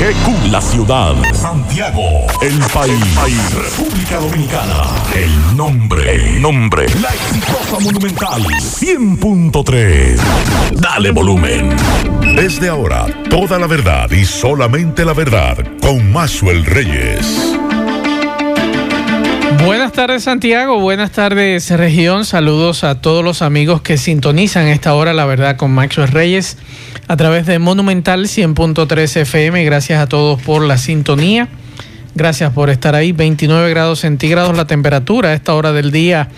WGQ, la ciudad. Santiago, el país. República Dominicana. El nombre, el nombre. La exitosa monumental 100.3. Dale volumen. Desde ahora, toda la verdad y solamente la verdad con Maxwell Reyes. Buenas tardes Santiago, buenas tardes región, saludos a todos los amigos que sintonizan esta hora La Verdad con Maxwell Reyes a través de Monumental 100.3 FM, gracias a todos por la sintonía, gracias por estar ahí, 29 grados centígrados la temperatura a esta hora del día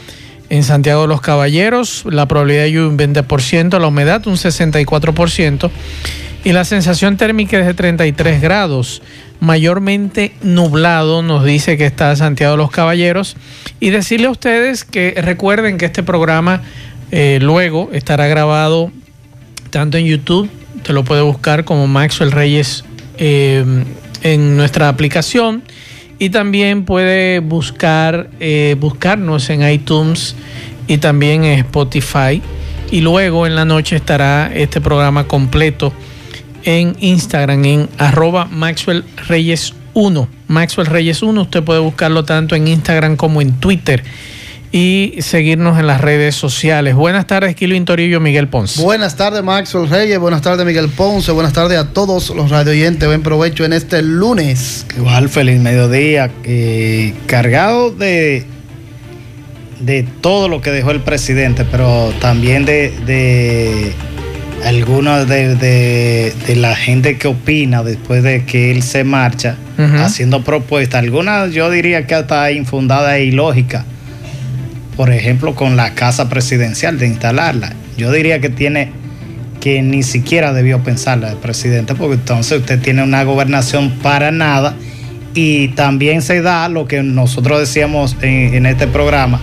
en Santiago de los Caballeros, la probabilidad de lluvia un 20%, la humedad un 64% y la sensación térmica es de 33 grados. Mayormente nublado, nos dice que está Santiago de los Caballeros. Y decirle a ustedes que recuerden que este programa eh, luego estará grabado tanto en YouTube, te lo puede buscar como Maxwell Reyes eh, en nuestra aplicación. Y también puede buscar, eh, buscarnos en iTunes y también en Spotify. Y luego en la noche estará este programa completo en Instagram en arroba Maxwell Reyes 1. Maxwell Reyes 1, usted puede buscarlo tanto en Instagram como en Twitter y seguirnos en las redes sociales. Buenas tardes, Kilo Intorillo, Miguel Ponce. Buenas tardes, Maxwell Reyes. Buenas tardes, Miguel Ponce. Buenas tardes a todos los radioyentes. Buen provecho en este lunes. Igual, feliz mediodía. Eh, cargado de, de todo lo que dejó el presidente, pero también de, de algunos de, de, la gente que opina después de que él se marcha, haciendo propuestas, algunas yo diría que hasta infundadas e ilógicas. Por ejemplo, con la casa presidencial, de instalarla. Yo diría que tiene que ni siquiera debió pensarla el presidente, porque entonces usted tiene una gobernación para nada y también se da lo que nosotros decíamos en, este programa,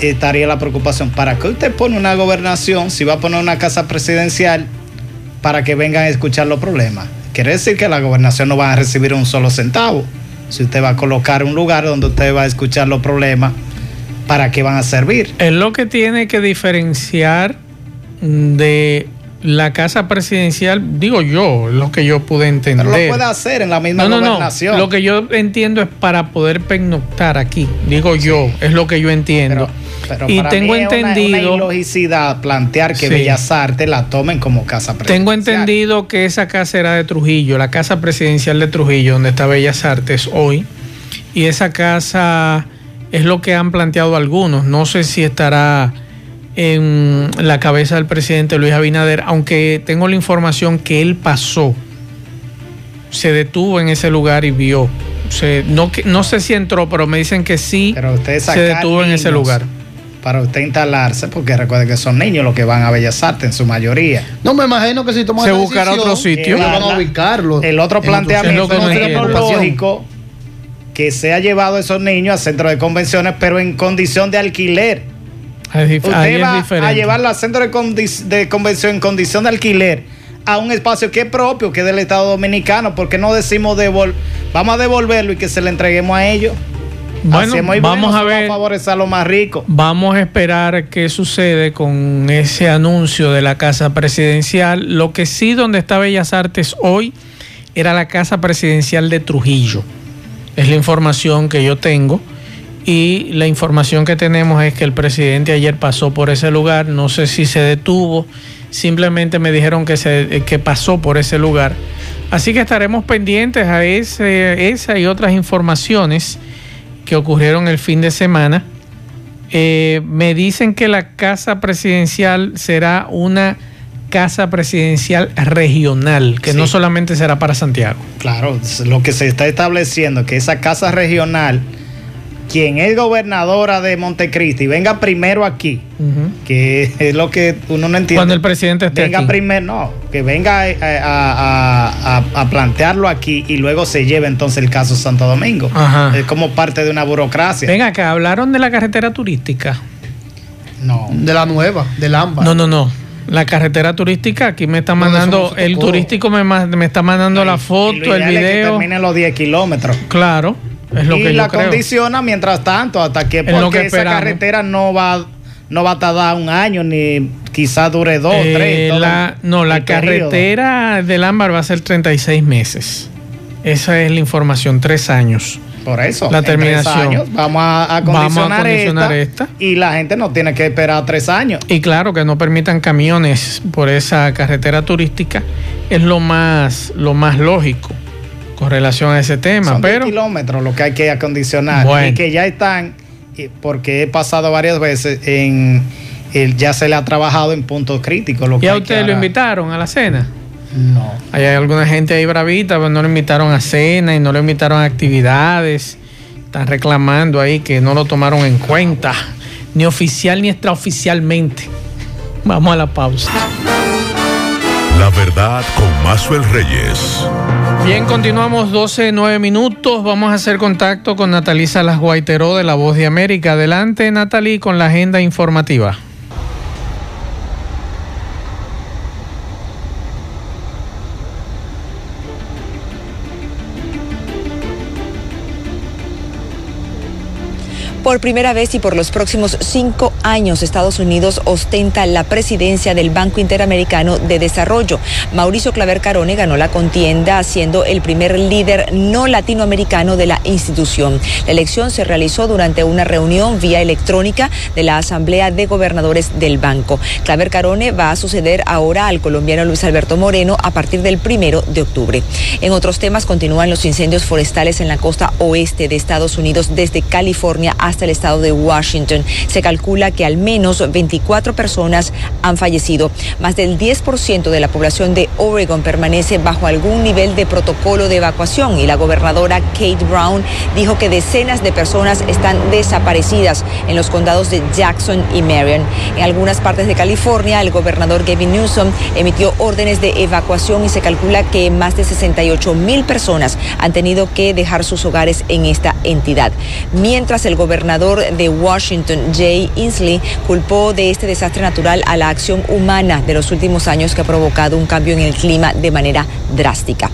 estaría la preocupación. ¿Para qué usted pone una gobernación si va a poner una casa presidencial para que vengan a escuchar los problemas? Quiere decir que la gobernación no va a recibir un solo centavo. Si usted va a colocar un lugar donde usted va a escuchar los problemas, ¿para qué van a servir? Es lo que tiene que diferenciar de la casa presidencial, digo yo, lo que yo pude entender. Pero lo puede hacer en la misma no, gobernación. No, lo que yo entiendo es para poder pernoctar aquí, digo yo, es lo que yo entiendo. y tengo entendido. Es una, plantear que Bellas Artes la tomen como casa presidencial. Tengo entendido que esa casa era de Trujillo, la casa presidencial de Trujillo, donde está Bellas Artes hoy. Y esa casa es lo que han planteado algunos. No sé si estará en la cabeza del presidente Luis Abinader, aunque tengo la información que él pasó, se detuvo en ese lugar y vio. no, no sé si entró, pero me dicen que sí se detuvo en ese lugar. Para usted instalarse, porque recuerde que son niños los que van a Bellas Artes en su mayoría. No me imagino que si toman Se buscará otro sitio. van a ubicarlo. El otro planteamiento es lógico que se ha llevado a esos niños a centros de convenciones, pero en condición de alquiler Usted va a llevarlo al centro de, convención en condición de alquiler a un espacio que es propio, que es del Estado Dominicano. porque no decimos devol vamos a devolverlo y que se le entreguemos a ellos? Bueno, vamos a ver. favorecer a los más ricos. Vamos a esperar qué sucede con ese anuncio de la casa presidencial. Lo que sí, donde está Bellas Artes hoy, era la casa presidencial de Trujillo. Es la información que yo tengo y la información que tenemos es que el presidente ayer pasó por ese lugar, no sé si se detuvo, simplemente me dijeron que, que pasó por ese lugar. Así que estaremos pendientes a esa y otras informaciones que ocurrieron el fin de semana. Eh, me dicen que la casa presidencial será una casa presidencial regional, que no solamente será para Santiago. Claro, lo que se está estableciendo, que esa casa regional quien es gobernadora de Montecristi venga primero aquí, que es lo que uno no entiende. Cuando el presidente esté venga primero, no, que venga a, plantearlo aquí y luego se lleve entonces el caso Santo Domingo. Es como parte de una burocracia. Venga, que hablaron de la carretera turística. No. De la nueva, del AMBA. No, no, no. La carretera turística, aquí me está mandando, el turístico me, me está mandando la foto, el video. Que los 10 kilómetros. Claro y la condiciona mientras tanto, hasta que, porque esa carretera no va, no va a tardar un año, ni quizás dure dos, eh, tres. no, la carretera del Ámbar va a ser 36 meses. Esa es la información, tres años. Por eso, la terminación. vamos a, acondicionar, esta, y la gente no tiene que esperar tres años. Y claro, que no permitan camiones por esa carretera turística es lo más, lo más lógico con relación a ese tema. Son pero kilómetros lo que hay que acondicionar y que ya están, porque he pasado varias veces en, ya se le ha trabajado en puntos críticos. ¿Y a usted lo invitaron a la cena? No. Hay alguna gente ahí bravita, pero no lo invitaron a cena y no lo invitaron a actividades. Están reclamando ahí que no lo tomaron en cuenta, ni oficial ni extraoficialmente. Vamos a la pausa. La verdad con Mazuel Reyes. Bien, continuamos 12, 9 minutos. Vamos a hacer contacto con Natalisa Las Guaiteró de La Voz de América. Adelante, Natalie, con la agenda informativa. Por primera vez y por los próximos cinco años, Estados Unidos ostenta la presidencia del Banco Interamericano de Desarrollo. Mauricio Claver Carone ganó la contienda, siendo el primer líder no latinoamericano de la institución. La elección se realizó durante una reunión vía electrónica de la Asamblea de Gobernadores del banco. Claver Carone va a suceder ahora al colombiano Luis Alberto Moreno a partir del primero de octubre. En otros temas continúan los incendios forestales en la costa oeste de Estados Unidos desde California hasta el estado de Washington. Se calcula que al menos 24 personas han fallecido. Más del 10% de la población de Oregon permanece bajo algún nivel de protocolo de evacuación y la gobernadora Kate Brown dijo que decenas de personas están desaparecidas en los condados de Jackson y Marion. En algunas partes de California, el gobernador Gavin Newsom emitió órdenes de evacuación y se calcula que más de 68 mil personas han tenido que dejar sus hogares en esta entidad. Mientras el gobernador gobernador de Washington, Jay Inslee, culpó de este desastre natural a la acción humana de los últimos años que ha provocado un cambio en el clima de manera drástica.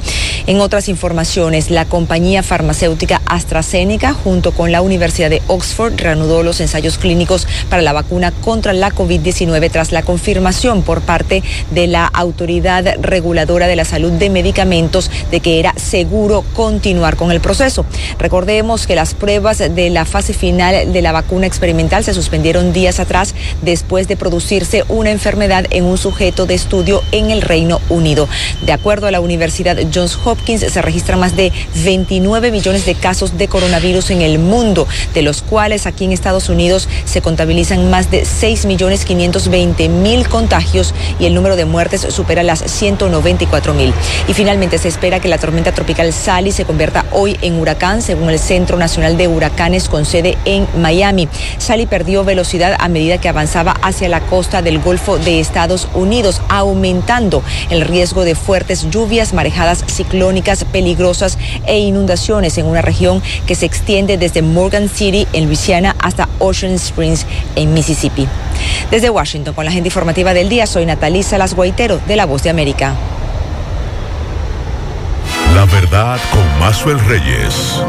En otras informaciones, la compañía farmacéutica AstraZeneca, junto con la Universidad de Oxford, reanudó los ensayos clínicos para la vacuna contra la COVID-19 tras la confirmación por parte de la Autoridad Reguladora de la Salud de Medicamentos de que era seguro continuar con el proceso. Recordemos que las pruebas de la fase final de la vacuna experimental se suspendieron días atrás después de producirse una enfermedad en un sujeto de estudio en el Reino Unido. De acuerdo a la Universidad Johns Hopkins, se registran más de 29 millones de casos de coronavirus en el mundo, de los cuales aquí en Estados Unidos se contabilizan más de 6 millones 520 mil contagios y el número de muertes supera las 194 mil. Y finalmente se espera que la tormenta tropical Sally se convierta hoy en huracán, según el Centro Nacional de Huracanes con sede en Miami. Sally perdió velocidad a medida que avanzaba hacia la costa del Golfo de Estados Unidos, aumentando el riesgo de fuertes lluvias, marejadas ciclónicas peligrosas e inundaciones en una región que se extiende desde Morgan City en Luisiana hasta Ocean Springs en Mississippi. Desde Washington, con la agenda informativa del día, soy Natalisa Las Guaitero de La Voz de América. Verdad con Mazuel Reyes.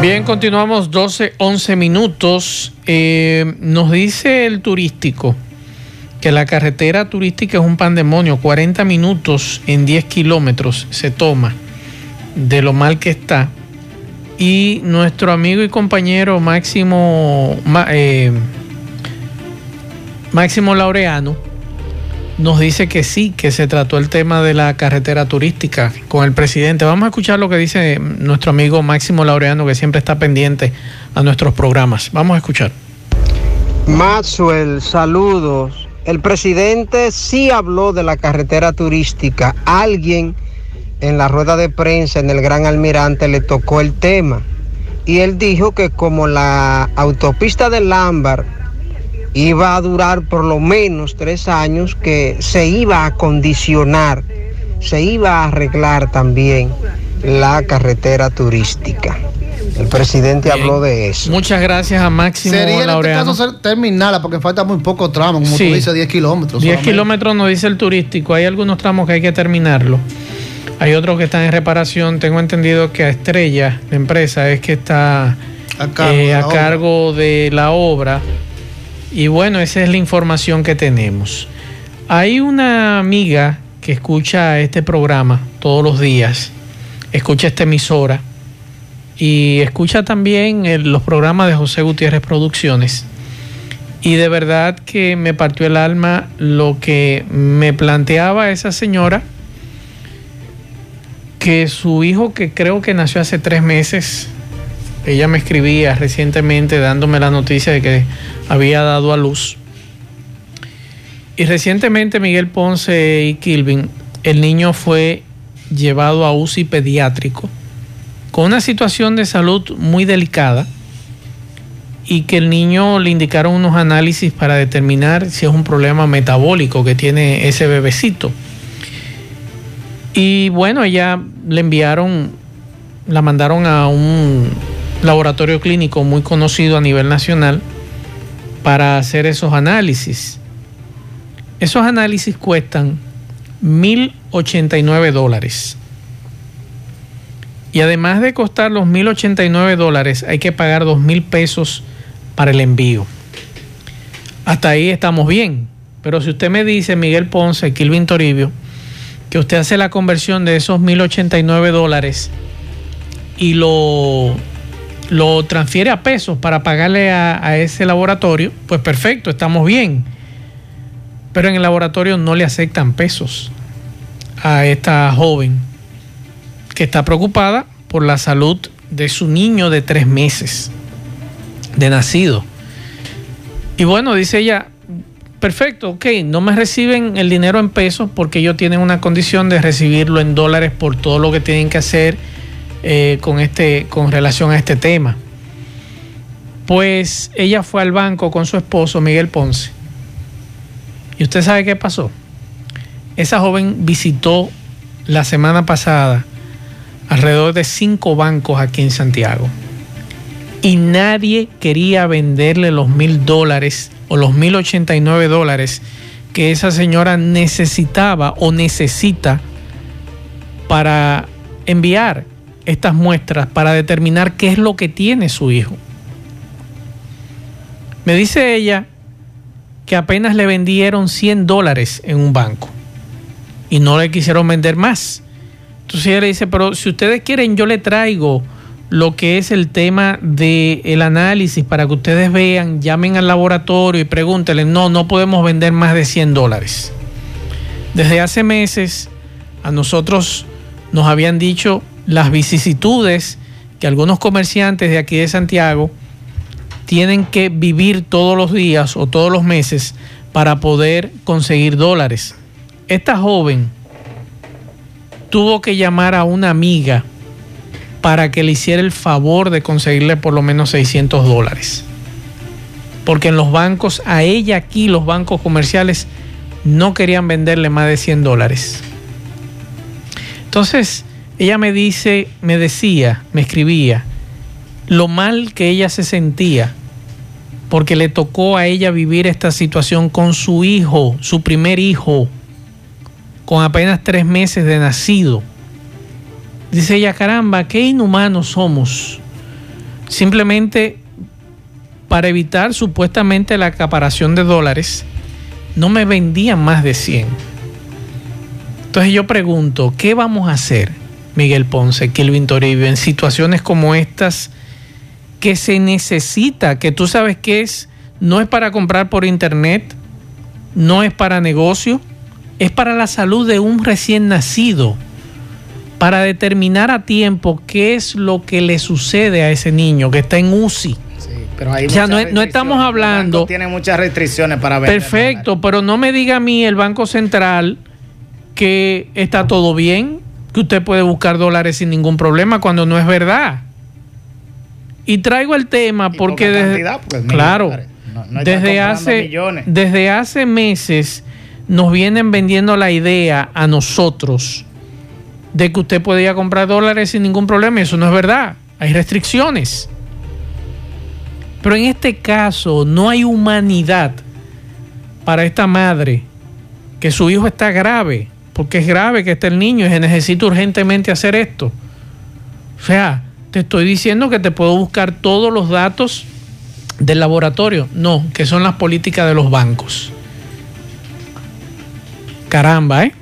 Bien, continuamos 12, 11 minutos. Eh, nos dice el turístico que la carretera turística es un pandemonio. 40 minutos en 10 kilómetros se toma de lo mal que está. Y nuestro amigo y compañero Máximo, eh, Máximo Laureano nos dice que sí, que se trató el tema de la carretera turística con el presidente. Vamos a escuchar lo que dice nuestro amigo Máximo Laureano, que siempre está pendiente a nuestros programas. Vamos a escuchar. Maxwell, saludos. El presidente sí habló de la carretera turística. Alguien en la rueda de prensa en el Gran Almirante le tocó el tema. Y él dijo que como la autopista del Ámbar iba a durar por lo menos tres años, que se iba a condicionar, se iba a arreglar también la carretera turística. El presidente habló de eso. Muchas gracias a Máximo Sería en este caso terminarla porque falta muy poco tramo, como tú dices, 10 kilómetros. 10 kilómetros nos dice el turístico. Hay algunos tramos que hay que terminarlo. Hay otros que están en reparación. Tengo entendido que a Estrella, la empresa, es que está a cargo, de, eh, la obra y bueno, esa es la información que tenemos. Hay una amiga que escucha este programa todos los días escucha esta emisora y escucha también los programas de José Gutiérrez Producciones. Y de verdad que me partió el alma lo que me planteaba esa señora, que su hijo, que creo que nació hace tres meses, ella me escribía recientemente dándome la noticia de que había dado a luz. Y recientemente Miguel Ponce y Kilvin, el niño fue llevado a UCI pediátrico con una situación de salud muy delicada y que el niño le indicaron unos análisis para determinar si es un problema metabólico que tiene ese bebecito. Y bueno, ella le enviaron, la mandaron a un laboratorio clínico muy conocido a nivel nacional para hacer esos análisis. Esos análisis cuestan 1.089 dólares. Y además de costar los 1.089 dólares, hay que pagar 2.000 pesos para el envío. Hasta ahí estamos bien. Pero si usted me dice, Miguel Ponce, Kilvin Toribio, que usted hace la conversión de esos 1.089 dólares y lo, lo transfiere a pesos para pagarle a, ese laboratorio, pues perfecto, estamos bien. Pero en el laboratorio no le aceptan pesos a esta joven que está preocupada por la salud de su niño de tres meses de nacido. Y bueno, dice ella, perfecto, ok, no me reciben el dinero en pesos porque ellos tienen una condición de recibirlo en dólares por todo lo que tienen que hacer eh, con, este, con relación a este tema. Pues ella fue al banco con su esposo Miguel Ponce. ¿Y usted sabe qué pasó? Esa joven visitó la semana pasada alrededor de cinco bancos aquí en Santiago. Y nadie quería venderle los mil dólares o los mil ochenta y nueve dólares que esa señora necesitaba o necesita para enviar estas muestras para determinar qué es lo que tiene su hijo. Me dice ella que apenas le vendieron 100 dólares en un banco y no le quisieron vender más. Entonces ella le dice, pero si ustedes quieren, yo le traigo lo que es el tema del el análisis para que ustedes vean, llamen al laboratorio y pregúntenle, no, no podemos vender más de 100 dólares. Desde hace meses a nosotros nos habían dicho las vicisitudes que algunos comerciantes de aquí de Santiago tienen que vivir todos los días o todos los meses para poder conseguir dólares. Esta joven tuvo que llamar a una amiga para que le hiciera el favor de conseguirle por lo menos 600 dólares. Porque en los bancos, a ella aquí, los bancos comerciales, no querían venderle más de 100 dólares. Entonces, ella me dice, me decía, me escribía, lo mal que ella se sentía, porque le tocó a ella vivir esta situación con su hijo, su primer hijo con apenas tres meses de nacido. Dice ella, caramba, qué inhumanos somos. Simplemente para evitar supuestamente la acaparación de dólares, no me vendían más de 100. Entonces yo pregunto, ¿qué vamos a hacer, Miguel Ponce, Kilvin Toribio, en situaciones como estas que se necesita, que tú sabes que es, no es para comprar por internet, no es para negocio, es para la salud de un recién nacido, para determinar a tiempo qué es lo que le sucede a ese niño que está en UCI. pero hay o sea, no, estamos hablando... Tiene muchas restricciones para ver. Perfecto, pero no me diga a mí el Banco Central que está todo bien, que usted puede buscar dólares sin ningún problema cuando no es verdad. Y traigo el tema porque desde, claro, desde hace desde hace meses nos vienen vendiendo la idea a nosotros de que usted podía comprar dólares sin ningún problema. Y eso no es verdad. Hay restricciones. Pero en este caso no hay humanidad para esta madre que su hijo está grave, porque es grave que esté el niño y se necesita urgentemente hacer esto. O sea, te estoy diciendo que te puedo buscar todos los datos del laboratorio. No, que son las políticas de los bancos. Caramba, ¿eh?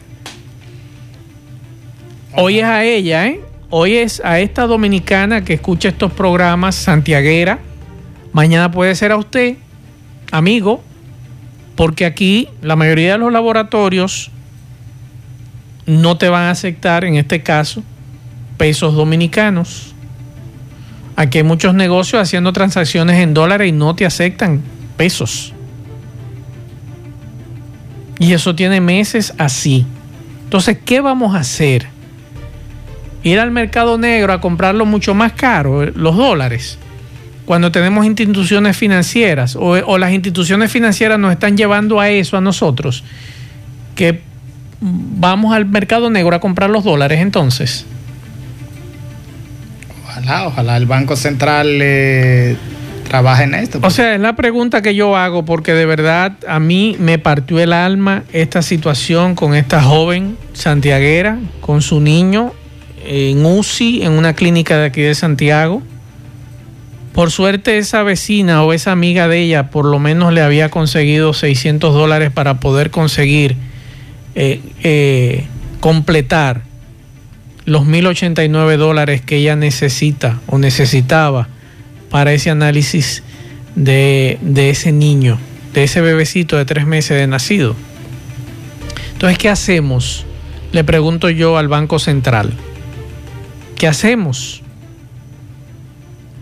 Hoy es a ella, ¿eh? hoy es a esta dominicana que escucha estos programas, santiaguera, mañana puede ser a usted, amigo, porque aquí la mayoría de los laboratorios no te van a aceptar, en este caso, pesos dominicanos. Aquí hay muchos negocios haciendo transacciones en dólares y no te aceptan pesos. Y eso tiene meses así. Entonces, ¿qué vamos a hacer? Ir al mercado negro a comprarlo mucho más caro, los dólares, cuando tenemos instituciones financieras o, o las instituciones financieras nos están llevando a eso a nosotros, que vamos al mercado negro a comprar los dólares entonces. Ojalá, ojalá el Banco Central eh, trabaje en esto. O sea, es la pregunta que yo hago porque de verdad a mí me partió el alma esta situación con esta joven santiaguera, con su niño en UCI, en una clínica de aquí de Santiago. Por suerte esa vecina o esa amiga de ella por lo menos le había conseguido 600 dólares para poder conseguir eh, eh, completar los 1.089 dólares que ella necesita o necesitaba para ese análisis de, de ese niño, de ese bebecito de tres meses de nacido. Entonces, ¿qué hacemos? Le pregunto yo al Banco Central. ¿Qué hacemos?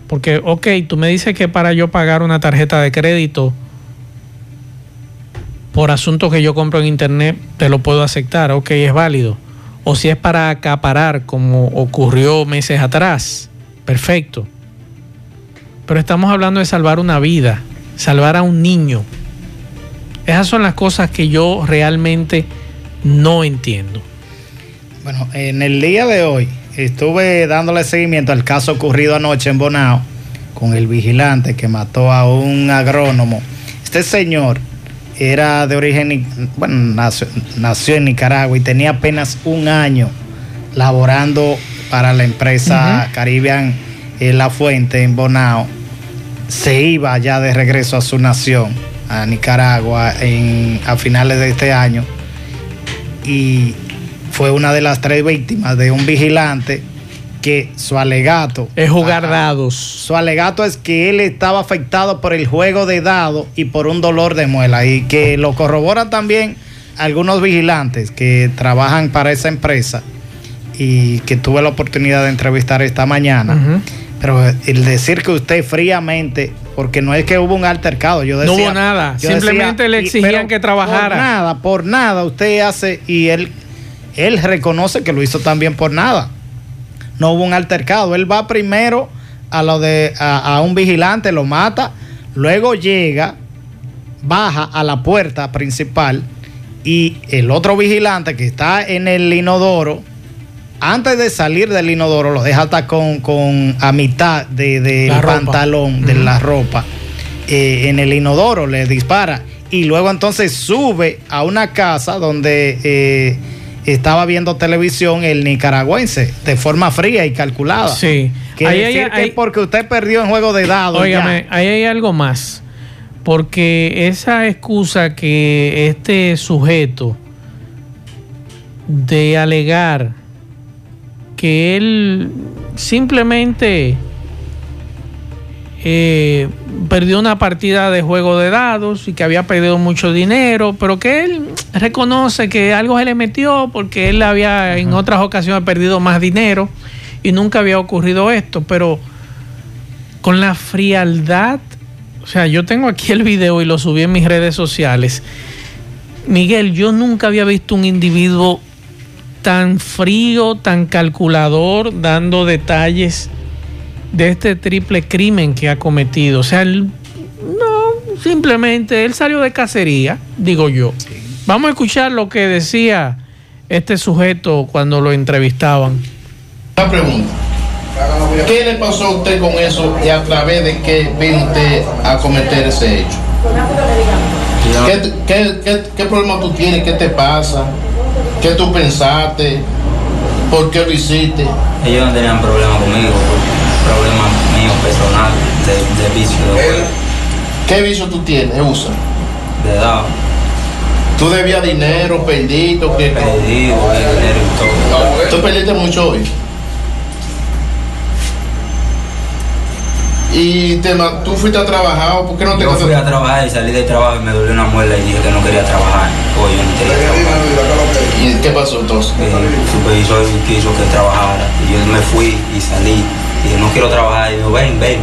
Porque, ok, tú me dices que para yo pagar una tarjeta de crédito por asuntos que yo compro en internet, te lo puedo aceptar, ok, es válido. O si es para acaparar, como ocurrió meses atrás, perfecto. Pero estamos hablando de salvar una vida, salvar a un niño. Esas son las cosas que yo realmente no entiendo. Bueno, en el día de hoy estuve dándole seguimiento al caso ocurrido anoche en Bonao con el vigilante que mató a un agrónomo. Este señor era de origen, bueno, nació, nació en Nicaragua y tenía apenas un año laborando para la empresa Caribbean La Fuente en Bonao. Se iba ya de regreso a su nación, a Nicaragua, en, a finales de este año. Y fue una de las tres víctimas de un vigilante que su alegato es jugar dados. Su alegato es que él estaba afectado por el juego de dados y por un dolor de muela y que lo corroboran también algunos vigilantes que trabajan para esa empresa y que tuve la oportunidad de entrevistar esta mañana. Uh -huh. Pero el decir que usted fríamente, porque no es que hubo un altercado, yo decía, no hubo nada, simplemente decía, le exigían que trabajara. Por nada, por nada usted hace y él él reconoce que lo hizo también por nada. No hubo un altercado. Él va primero a lo de a, a un vigilante, lo mata, luego llega, baja a la puerta principal y el otro vigilante que está en el inodoro, antes de salir del inodoro, lo deja hasta con, con a mitad del de, de pantalón, de la ropa, eh, en el inodoro, le dispara. Y luego entonces sube a una casa donde eh, estaba viendo televisión el nicaragüense de forma fría y calculada. Sí. Que ahí decir hay, que hay, porque usted perdió en juego de dados. Óigame, ahí hay algo más. Porque esa excusa que este sujeto de alegar que él simplemente eh, perdió una partida de juego de dados y que había perdido mucho dinero, pero que él reconoce que algo se le metió porque él había en otras ocasiones perdido más dinero y nunca había ocurrido esto, pero con la frialdad, o sea, yo tengo aquí el video y lo subí en mis redes sociales. Miguel, yo nunca había visto un individuo tan frío, tan calculador, dando detalles de este triple crimen que ha cometido. O sea, él, no, simplemente él salió de cacería, digo yo. Sí. Vamos a escuchar lo que decía este sujeto cuando lo entrevistaban. Una pregunta. ¿Qué le pasó a usted con eso y a través de qué vino usted a cometer ese hecho? ¿Qué, qué, qué, qué problema tú tienes? ¿Qué te pasa? ¿Qué tú pensaste? ¿Por qué lo hiciste? Ellos no tenían problema conmigo, problema mío personal de, de vicio de juego. ¿Qué vicio tú tienes, usa? De ¿Tú debías dinero, perdido? ¿qué? Perdido, dinero y todo. No, ¿Tú perdiste mucho hoy? Y te, tú fuiste a trabajar, ¿por qué no te Yo fui a trabajar y salí de trabajo y me dolió una muela y dije que no quería trabajar. Oye, ¿Y qué pasó entonces? Eh, el supervisor quiso que trabajara. Y yo me fui y salí. Y dije, no quiero trabajar. Y dijo, ven, ven,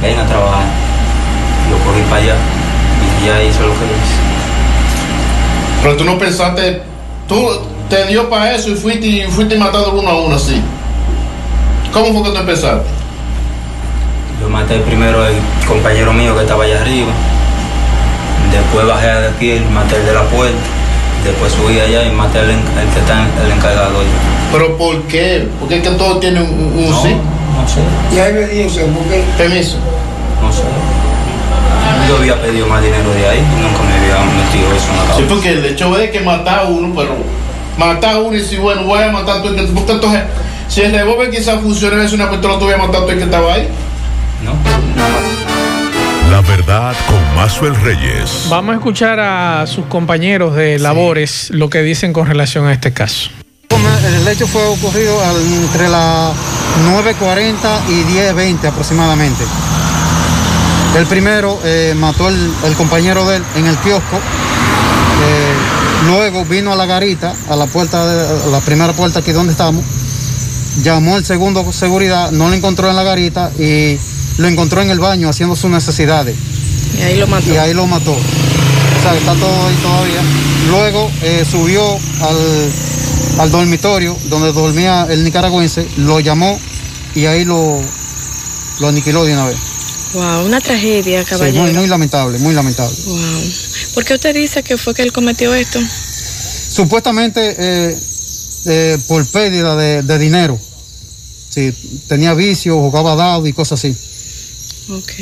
ven a trabajar. Yo cogí para allá y ya hice lo que hice. Pero tú no pensaste, tú te dio para eso y fuiste y fuiste matando uno a uno así. ¿Cómo fue que tú empezaste? Yo maté primero al compañero mío que estaba allá arriba. Después bajé de aquí, maté el de la puerta. Después subí allá y maté al que está el encargado. allá. ¿Pero por qué? Porque es que todos tienen un, un No, sí. No sé, Y hay obediencia, porque Permiso. no sé. Yo había pedido más dinero de ahí y nunca me había metido eso en la Sí, cabeza. porque el hecho es que matar a uno, pero matar a uno y si bueno, voy a matar a todo el que porque entonces, si el revólver quizás funciona es una pistola, tú voy a matar a todo el que estaba ahí. ¿No? La verdad con Mazuel Reyes. Vamos a escuchar a sus compañeros de labores lo que dicen con relación a este caso. El hecho fue ocurrido al- entre las 9.40 y 10.20 aproximadamente. El primero eh, mató el, el compañero de él en el kiosco. Eh, luego vino a la garita, a la puerta, de, a la primera puerta aquí donde estamos. Llamó el segundo seguridad, no lo encontró en la garita y lo encontró en el baño haciendo sus necesidades Y ahí lo mató. y ahí lo mató. O sea, está todo ahí todavía. Luego eh, subió al, al dormitorio donde dormía el nicaragüense, lo llamó y ahí lo, lo aniquiló de una vez. Wow, una tragedia, Sí, caballero. muy, muy lamentable, muy lamentable. Wow. ¿Por qué usted dice que fue que él cometió esto? Supuestamente eh, eh, por pérdida de, de dinero. Sí, tenía vicio, jugaba dado y cosas así. Ok.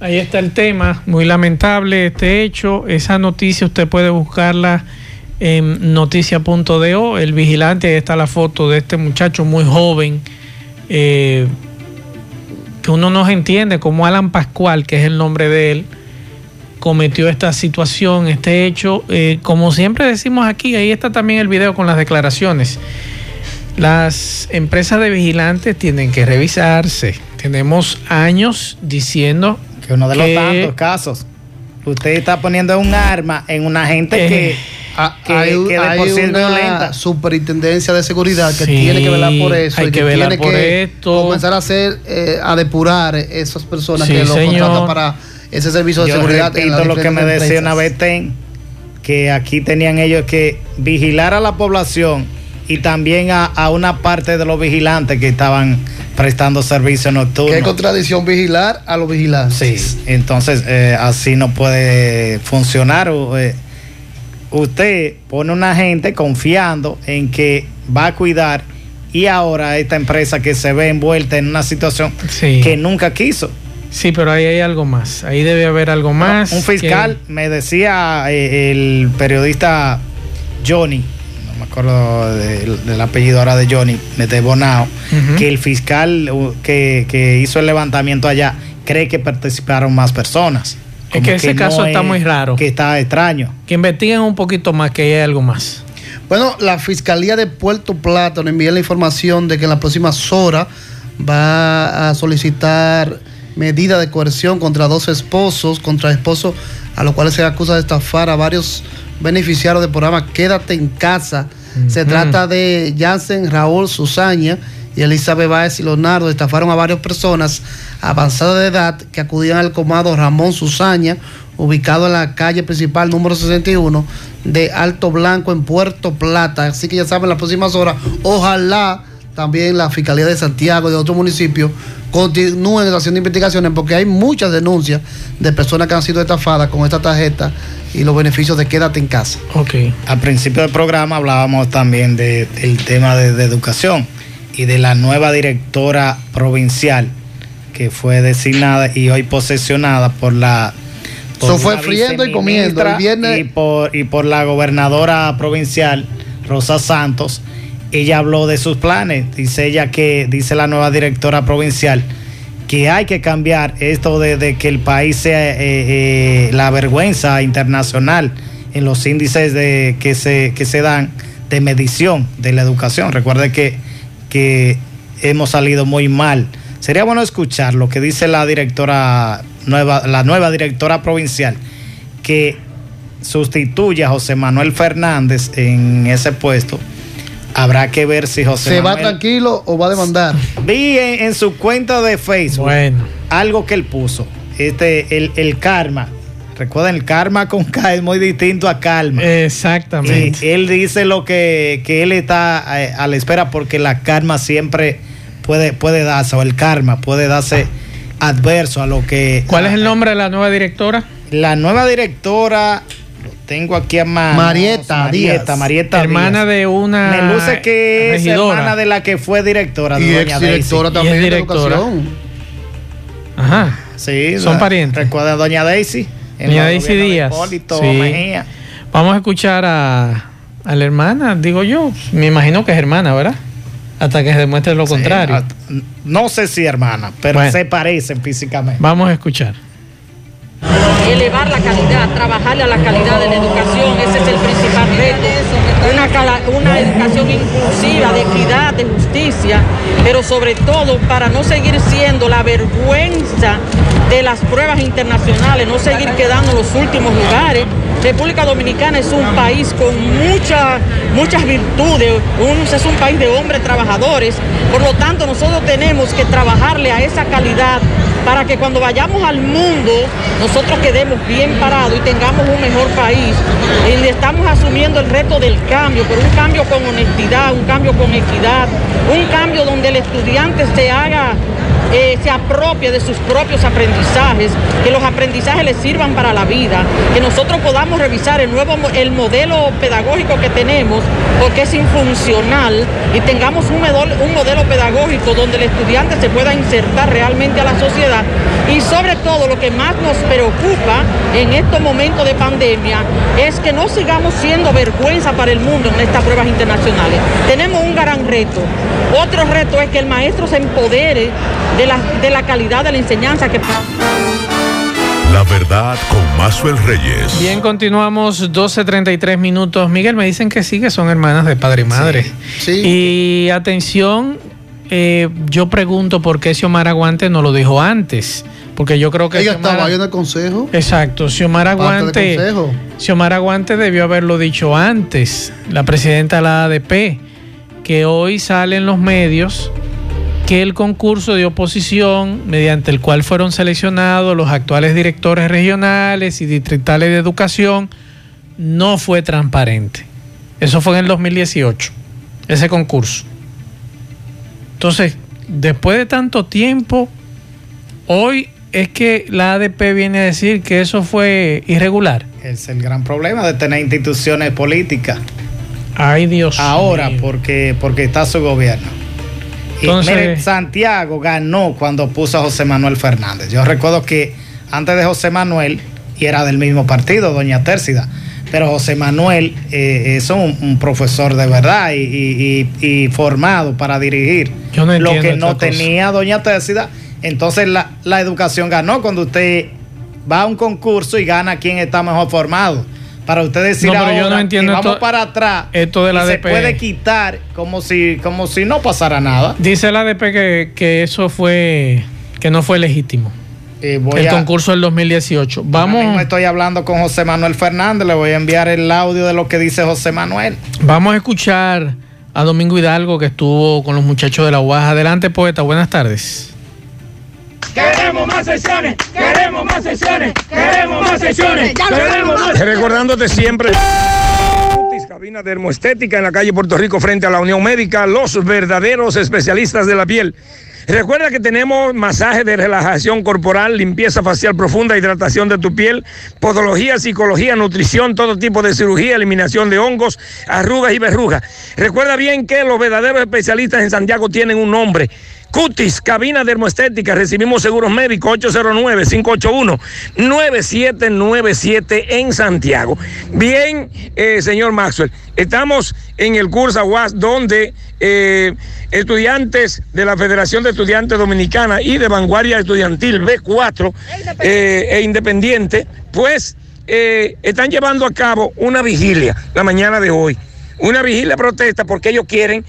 Ahí está el tema, muy lamentable este hecho. Esa noticia usted puede buscarla en noticia.do. El vigilante, ahí está la foto de este muchacho muy joven, eh, que uno no entiende cómo Alan Pascual, que es el nombre de él, cometió esta situación, este hecho. Eh, como siempre decimos aquí, ahí está también el video con las declaraciones. Las empresas de vigilantes tienen que revisarse. Tenemos años diciendo Que uno de los que- tantos casos. Usted está poniendo un arma en una gente Eh, que, Ah, que, hay que de hay por sí es una violenta. superintendencia de seguridad que Sí, tiene que velar por eso hay y que que, velar tiene por que esto. comenzar a hacer eh, a depurar esas personas Sí, que lo señor. contratan para ese servicio de Yo seguridad en las repito lo que me diferentes decía una vez Ten, que aquí tenían ellos que vigilar a la población y también a, a una parte de los vigilantes que estaban prestando servicio nocturno. Qué contradicción vigilar a los vigilantes. Sí, entonces eh, así no puede funcionar. o, eh, usted pone una gente confiando en que va a cuidar y ahora esta empresa que se ve envuelta en una situación Sí. que nunca quiso. Sí, pero ahí hay algo más. Ahí debe haber algo más. Un fiscal, me decía eh, el periodista Johnny, no me acuerdo del, del apellido ahora de Johnny, de Bonao, que el fiscal uh, que, que hizo el levantamiento allá cree que participaron más personas. Es que ese caso está muy raro. Que está extraño. Que investiguen un poquito más, que hay algo más. Bueno, la Fiscalía de Puerto Plata nos envía la información de que en las próximas horas va a solicitar medida de coerción contra dos esposos, contra esposos a los cuales se acusa de estafar a varios beneficiarios del programa Quédate en casa. Se trata de Jansen, Raúl, Susaña y Elizabeth Báez y Leonardo. Estafaron a varias personas avanzadas de edad que acudían al comado Ramón Susaña, ubicado en la calle principal número 61 de Alto Blanco en Puerto Plata. Así que ya saben, las próximas horas, ojalá también la Fiscalía de Santiago y de otros municipios continúen haciendo investigaciones porque hay muchas denuncias de personas que han sido estafadas con esta tarjeta y los beneficios de quédate en casa. Ok. Al principio del programa hablábamos también de- del tema de, de educación y de la nueva directora provincial que fue designada y hoy posesionada por la por Eso fue friendo y comiendo. El viernes- y por, y por la gobernadora provincial Rosa Santos. Ella habló de sus planes. Dice ella que, dice la nueva directora provincial, que hay que cambiar esto de, de que el país sea eh, eh, la vergüenza internacional en los índices de, que, se, que se dan de medición de la educación. Recuerde que, que hemos salido muy mal Sería bueno escuchar lo que dice la directora nueva, la nueva directora provincial, que sustituye a José Manuel Fernández en ese puesto. Habrá que ver si José ¿Se va Manuel tranquilo o va a demandar? Vi en, en su cuenta de Facebook Bueno, algo que él puso. Este, el, el karma. Recuerden, el karma con K es muy distinto a calma. exactamente. Él dice lo que, que él está eh, a la espera porque la karma siempre puede, puede darse, o el karma puede darse adverso a lo que... ¿Cuál es el nombre de la nueva directora? La nueva directora, lo tengo aquí a mano. Marieta Marieta, Díaz. Marieta Hermana Díaz. de una Me luce que es regidora. hermana de la que fue directora, Y doña exdirectora Daisy. también Y es de directora. educación. Ajá. Sí, Son la- parientes. Recuerda a doña Daisy. Doña Daisy Díaz. Hipólito Sí. Mejía. Vamos a escuchar a, a la hermana, digo yo. Me imagino que es hermana, ¿verdad? Hasta que se demuestre lo Sí, contrario. No sé si hermana, pero Bueno. se parecen físicamente. Vamos a escuchar. Elevar la calidad, trabajarle a la calidad de la educación, ese es el principal reto. Una, una educación inclusiva, de equidad, de justicia, pero sobre todo para no seguir siendo la vergüenza de las pruebas internacionales, no seguir quedando en los últimos lugares. República Dominicana es un país con mucha- muchas virtudes, un- es un país de hombres trabajadores, por lo tanto nosotros tenemos que trabajarle a esa calidad para que cuando vayamos al mundo nosotros quedemos bien parados y tengamos un mejor país. Estamos asumiendo el reto del cambio, pero un cambio con honestidad, un cambio con equidad, un cambio donde el estudiante se haga eh, se apropie de sus propios aprendizajes, que los aprendizajes les sirvan para la vida, que nosotros podamos revisar el nuevo el modelo pedagógico que tenemos, porque es infuncional, y tengamos un modelo, un modelo pedagógico donde el estudiante se pueda insertar realmente a la sociedad. Y sobre todo lo que más nos preocupa en estos momentos de pandemia es que no sigamos siendo vergüenza para el mundo en estas pruebas internacionales. Tenemos un gran reto. Otro reto es que el maestro se empodere de la, de la calidad de la enseñanza que... La verdad con Mazuel Reyes. Bien, continuamos 12.33 minutos. Miguel, me dicen que sí, que son hermanas de padre y madre. Sí. Y atención, eh, yo pregunto por qué Xiomara Guante no lo dijo antes. Porque yo creo que... Ella Xiomara- estaba ahí en el consejo. Exacto, Xiomara Guante. Xiomara Guante debió haberlo dicho antes, la presidenta de la ADP, que hoy sale en los medios que el concurso de oposición, mediante el cual fueron seleccionados los actuales directores regionales y distritales de educación, no fue transparente. Eso fue en el 2018, ese concurso. Entonces, después de tanto tiempo, hoy es que la ADP viene a decir que eso fue irregular. Es el gran problema de tener instituciones políticas. Ay, Dios. Ahora, mío. porque, porque está su gobierno. Y Entonces- mire, Santiago ganó cuando puso a José Manuel Fernández. Yo recuerdo que antes de José Manuel, y era del mismo partido, doña Tércida, pero José Manuel eh, es un, un profesor de verdad y, y- y- y formado para dirigir Yo no lo entiendo que no cosa. tenía doña Tércida. Entonces la, la educación ganó cuando usted va a un concurso y gana quien está mejor formado. Para usted decir No, yo no entiendo que vamos esto- para atrás esto de la se ADP. puede quitar como si, como si no pasara nada. Dice la ADP que, que eso fue, que no fue legítimo. Eh, el a- concurso del 2018. Ahora mismo Vamos, estoy hablando con José Manuel Fernández, le voy a enviar el audio de lo que dice José Manuel. vamos a escuchar a Domingo Hidalgo que estuvo con los muchachos de la UAS. Adelante, poeta. Buenas tardes. Queremos más sesiones, queremos más sesiones, queremos más sesiones, queremos más. Recordándote siempre. Cabina dermoestética en la calle Puerto Rico frente a la Unión Médica, los verdaderos especialistas de la piel. Recuerda que tenemos masaje de relajación corporal, limpieza facial profunda, hidratación de tu piel, podología, psicología, nutrición, todo tipo de cirugía, eliminación de hongos, arrugas y verrugas. Recuerda bien que los verdaderos especialistas en Santiago tienen un nombre. Cutis, cabina dermoestética, recibimos seguros médicos 809-581-9797 en Santiago. Bien, eh, señor Maxwell, estamos en el curso Aguas donde eh, estudiantes de la Federación de Estudiantes Dominicana y de Vanguardia Estudiantil B4 eh, e Independiente, pues eh, están llevando a cabo una vigilia la mañana de hoy una vigilia protesta porque ellos quieren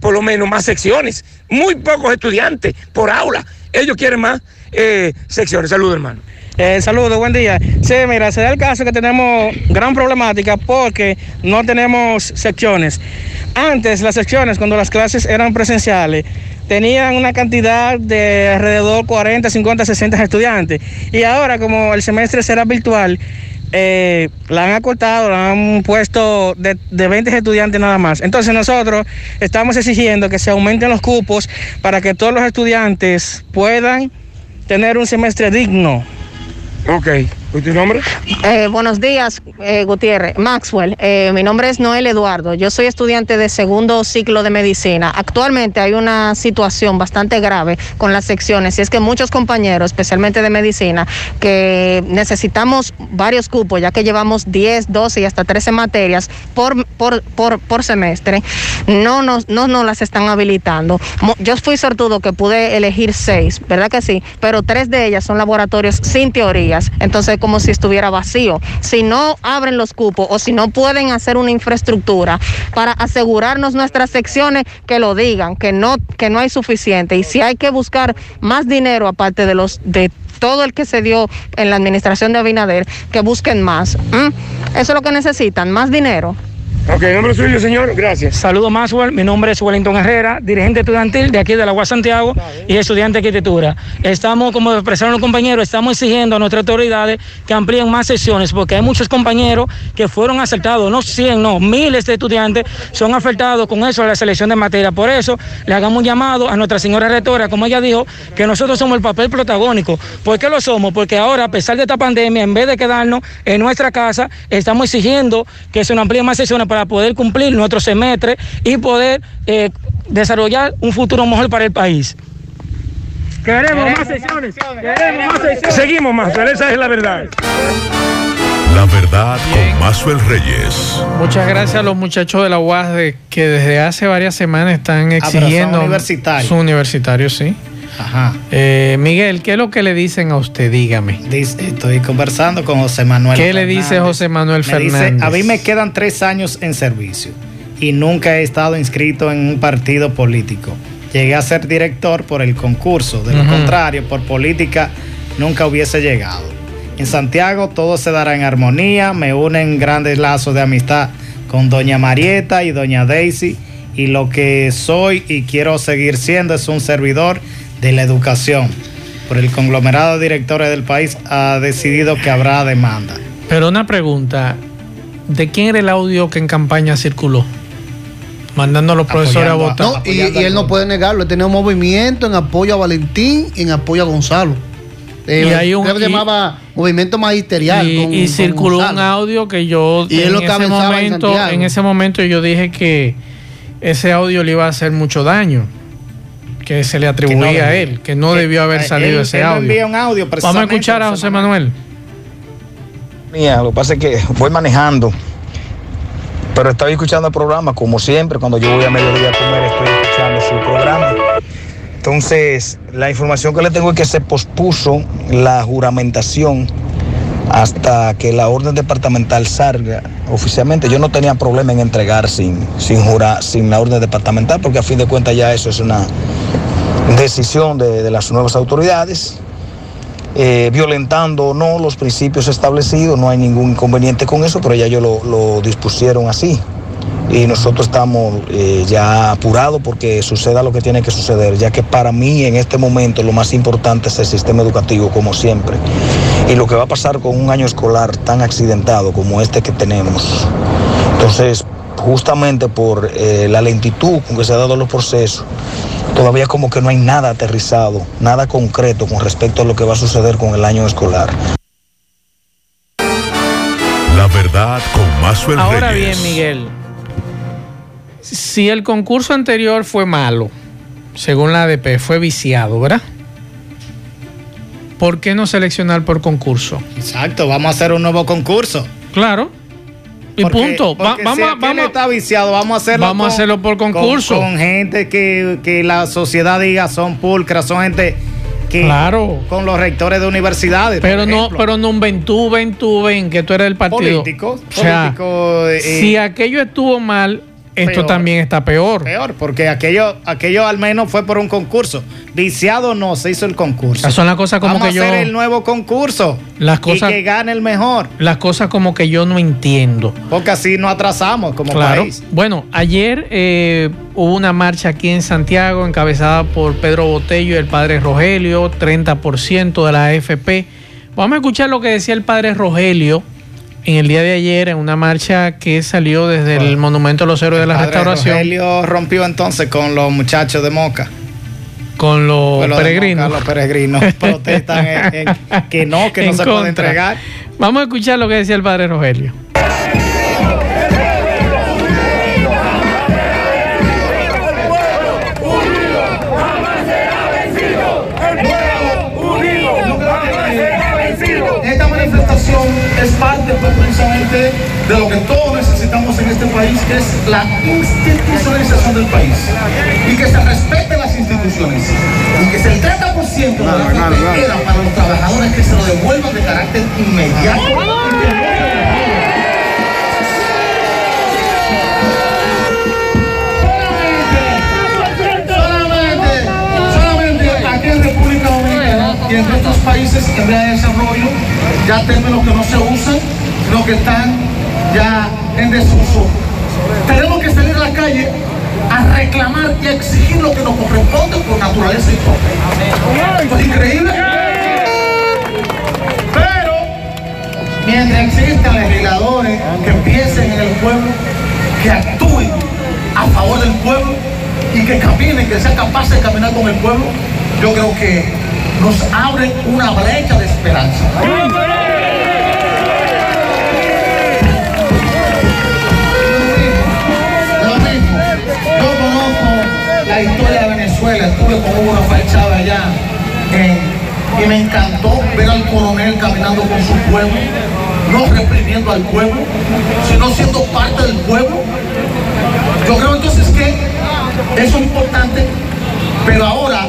por lo menos más secciones. Muy pocos estudiantes por aula. Ellos quieren más eh, secciones. Saludos, hermano. Eh, saludos, buen día. Sí, mira, se da el caso que tenemos gran problemática porque no tenemos secciones. Antes las secciones, cuando las clases eran presenciales, tenían una cantidad de alrededor 40, 50, 60 estudiantes. Y ahora, como el semestre será virtual, eh, la han acortado, la han puesto de, de 20 estudiantes nada más. Entonces nosotros estamos exigiendo que se aumenten los cupos para que todos los estudiantes puedan tener un semestre digno. Ok. ¿Y tu nombre? Eh, buenos días, eh, Gutiérrez. Maxwell, eh, mi nombre es Noel Eduardo. Yo soy estudiante de segundo ciclo de medicina. Actualmente hay una situación bastante grave con las secciones y es que muchos compañeros, especialmente de medicina, que necesitamos varios cupos, ya que llevamos 10, 12 y hasta 13 materias por, por, por, por semestre, no nos, no nos las están habilitando. Yo fui sortudo que pude elegir seis, ¿verdad que sí? Pero tres de ellas son laboratorios sin teorías. Entonces, como si estuviera vacío. Si no abren los cupos o si no pueden hacer una infraestructura para asegurarnos nuestras secciones, que lo digan, que no, que no hay suficiente. Y si hay que buscar más dinero aparte de los de todo el que se dio en la administración de Abinader, que busquen más. Eso es lo que necesitan, más dinero. Ok, nombre suyo, señor. Gracias. Saludos, Maxwell. Mi nombre es Wellington Herrera, dirigente estudiantil de aquí de la UAS Santiago y estudiante de arquitectura. Estamos, como expresaron los compañeros, estamos exigiendo a nuestras autoridades que amplíen más sesiones porque hay muchos compañeros que fueron afectados, no 100, no, miles de estudiantes son afectados con eso de la selección de materia. Por eso le hagamos un llamado a nuestra señora rectora, como ella dijo, que nosotros somos el papel protagónico. ¿Por qué lo somos? Porque ahora, a pesar de esta pandemia, en vez de quedarnos en nuestra casa, estamos exigiendo que se nos amplíen más sesiones para poder cumplir nuestro semestre y poder eh, desarrollar un futuro mejor para el país. Queremos más sesiones. Queremos más sesiones. Seguimos, más, esa es la verdad. La verdad con Mazuel Reyes. Muchas gracias a los muchachos de la UAS de que desde hace varias semanas están pero son exigiendo. universitarios. Son universitarios, sí. Ajá. Eh, Miguel, ¿qué es lo que le dicen a usted? Dígame. Dice- estoy conversando con José Manuel. ¿Qué le dice Fernández. José Manuel Me dice, Fernández? a mí me quedan tres años en servicio y nunca he estado inscrito en un partido político. Llegué a ser director por el concurso, de lo contrario, por política nunca hubiese llegado. En Santiago todo se dará en armonía, me unen grandes lazos de amistad con doña Marieta y doña Daisy y lo que soy y quiero seguir siendo es un servidor de la educación. Por el conglomerado de directores del país ha decidido que habrá demanda. Pero una pregunta. ¿De quién era el audio que en campaña circuló? Mandando a los profesores a votar. No, y, y él no puede negarlo. Él tenía un movimiento en apoyo a Valentín y en apoyo a Gonzalo. Eh, Y hay un- que y- llamaba Movimiento Magisterial. y, con- y con circuló un audio que yo Y en lo ese en momento en ese momento yo dije que ese audio le iba a hacer mucho daño que se le atribuía a él que no Eh, debió haber eh, salido él- ese él audio envía un audio vamos a escuchar a José Manuel Mía, lo que pasa es que voy manejando, pero estoy escuchando el programa como siempre. Cuando yo voy a mediodía a comer, estoy escuchando su programa. Entonces, la información que le tengo es que se pospuso la juramentación hasta que la orden departamental salga oficialmente. Yo no tenía problema en entregar sin, sin, jurar, sin la orden departamental, porque a fin de cuentas ya eso es una decisión de, las nuevas autoridades eh, violentando o no los principios establecidos, no hay ningún inconveniente con eso, pero ya ellos lo, lo dispusieron así. Y nosotros estamos eh, ya apurados porque suceda lo que tiene que suceder, ya que para mí en este momento lo más importante es el sistema educativo, como siempre. Y lo que va a pasar con un año escolar tan accidentado como este que tenemos. Entonces, justamente por eh, la lentitud con que se han dado los procesos, todavía como que no hay nada aterrizado, nada concreto con respecto a lo que va a suceder con el año escolar. La verdad con Mazuel ahora Reyes. bien Miguel si el concurso anterior fue malo según la ADP fue viciado ¿verdad? ¿por qué no seleccionar por concurso? Exacto, vamos a hacer un nuevo concurso. Claro. Y Porque- punto. Va- porque vamos, si a- aquel vamos, está viciado, vamos a hacerlo. vamos a hacerlo por con- concurso. Con, gente que, que la sociedad diga son pulcras, son gente que. Claro. Con los rectores de universidades. pero no, pero no un ven tú, ven tú, ven que tú eres el partido. Políticos, O sea, políticos, eh, si aquello estuvo mal, esto Peor. también está peor. Peor, porque aquello, aquello al menos fue por un concurso. Viciado no, se hizo el concurso. Son las cosas como Vamos que a hacer yo- el nuevo concurso. Las cosas- Y que gane el mejor. Las cosas como que yo no entiendo. Porque así no atrasamos como Claro. país. Bueno, ayer eh, hubo una marcha aquí en Santiago encabezada por Pedro Botello y el padre Rogelio, 30% de la AFP. Vamos a escuchar lo que decía el padre Rogelio en el día de ayer en una marcha que salió desde el Monumento a los Héroes de la Padre Restauración Rogelio rompió entonces con los muchachos de Moca. con los peregrinos. Moca, los peregrinos protestan en- en- que no, que no En se puede contra. entregar. Vamos a escuchar lo que decía el padre Rogelio. De lo que todos necesitamos en este país, que es la institucionalización del país. Y que se respeten las instituciones. Y que el 30% de la queda para los trabajadores que se lo devuelvan de carácter inmediato. Solamente, solamente aquí en República Dominicana y en otros países en vía de desarrollo, ya términos que no se usan, sino que están ya en desuso. Tenemos que salir a la calle a reclamar y a exigir lo que nos corresponde por naturaleza y todo. Esto es increíble. Pero mientras existan legisladores que piensen en el pueblo, que actúen a favor del pueblo y que caminen, que sean capaces de caminar con el pueblo, yo creo que nos abre una brecha de esperanza. La historia de Venezuela, estuve con Hugo Rafael Chávez allá en- y me encantó ver al coronel caminando con su pueblo, no reprimiendo al pueblo, sino siendo parte del pueblo. Yo creo entonces que eso es importante, pero ahora